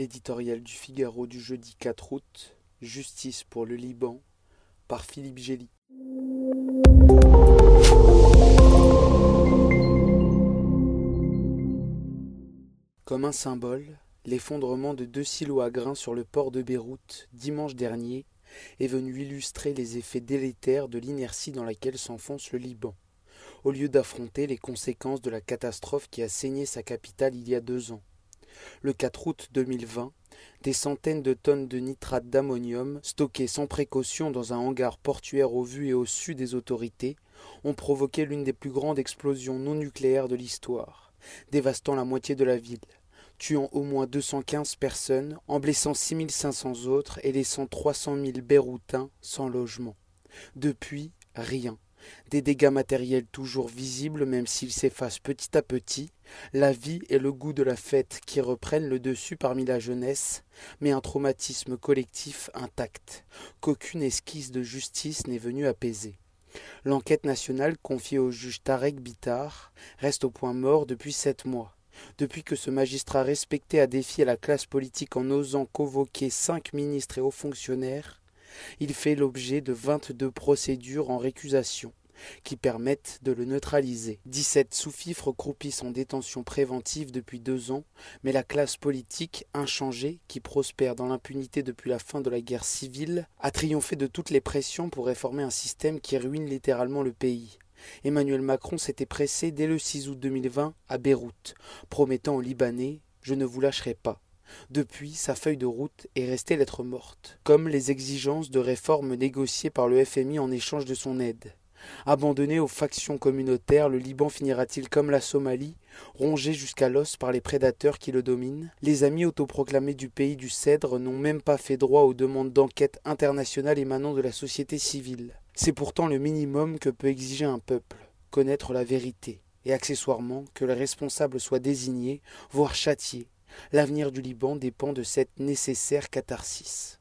L'éditorial du Figaro du jeudi 4 août, Justice pour le Liban, par Philippe Gély. Comme un symbole, l'effondrement de deux silos à grains sur le port de Beyrouth, dimanche dernier, est venu illustrer les effets délétères de l'inertie dans laquelle s'enfonce le Liban, au lieu d'affronter les conséquences de la catastrophe qui a saigné sa capitale il y a deux ans. Le 4 août 2020, des centaines de tonnes de nitrate d'ammonium, stockées sans précaution dans un hangar portuaire au vu et au su des autorités, ont provoqué l'une des plus grandes explosions non nucléaires de l'histoire, dévastant la moitié de la ville tuant au moins 215 personnes, en blessant 6500 autres et laissant 300 000 Beyrouthins sans logement. Depuis, rien. Des dégâts matériels toujours visibles même s'ils s'effacent petit à petit, la vie et le goût de la fête qui reprennent le dessus parmi la jeunesse, mais un traumatisme collectif intact, qu'aucune esquisse de justice n'est venue apaiser. L'enquête nationale confiée au juge Tarek Bitar reste au point mort depuis sept mois depuis que ce magistrat respecté a défié la classe politique en osant convoquer cinq ministres et hauts fonctionnaires, il fait l'objet de vingt-deux procédures en récusation qui permettent de le neutraliser. Dix-sept sous-fifres croupissent en détention préventive depuis deux ans, mais la classe politique, inchangée, qui prospère dans l'impunité depuis la fin de la guerre civile, a triomphé de toutes les pressions pour réformer un système qui ruine littéralement le pays. Emmanuel Macron s'était pressé dès le 6 août 2020 à Beyrouth, promettant aux Libanais Je ne vous lâcherai pas. Depuis, sa feuille de route est restée lettre morte, comme les exigences de réforme négociées par le FMI en échange de son aide. Abandonné aux factions communautaires, le Liban finira-t-il comme la Somalie, rongé jusqu'à l'os par les prédateurs qui le dominent? Les amis autoproclamés du pays du Cèdre n'ont même pas fait droit aux demandes d'enquête internationale émanant de la société civile. C'est pourtant le minimum que peut exiger un peuple, connaître la vérité, et accessoirement que le responsable soit désigné, voire châtié. L'avenir du Liban dépend de cette nécessaire catharsis.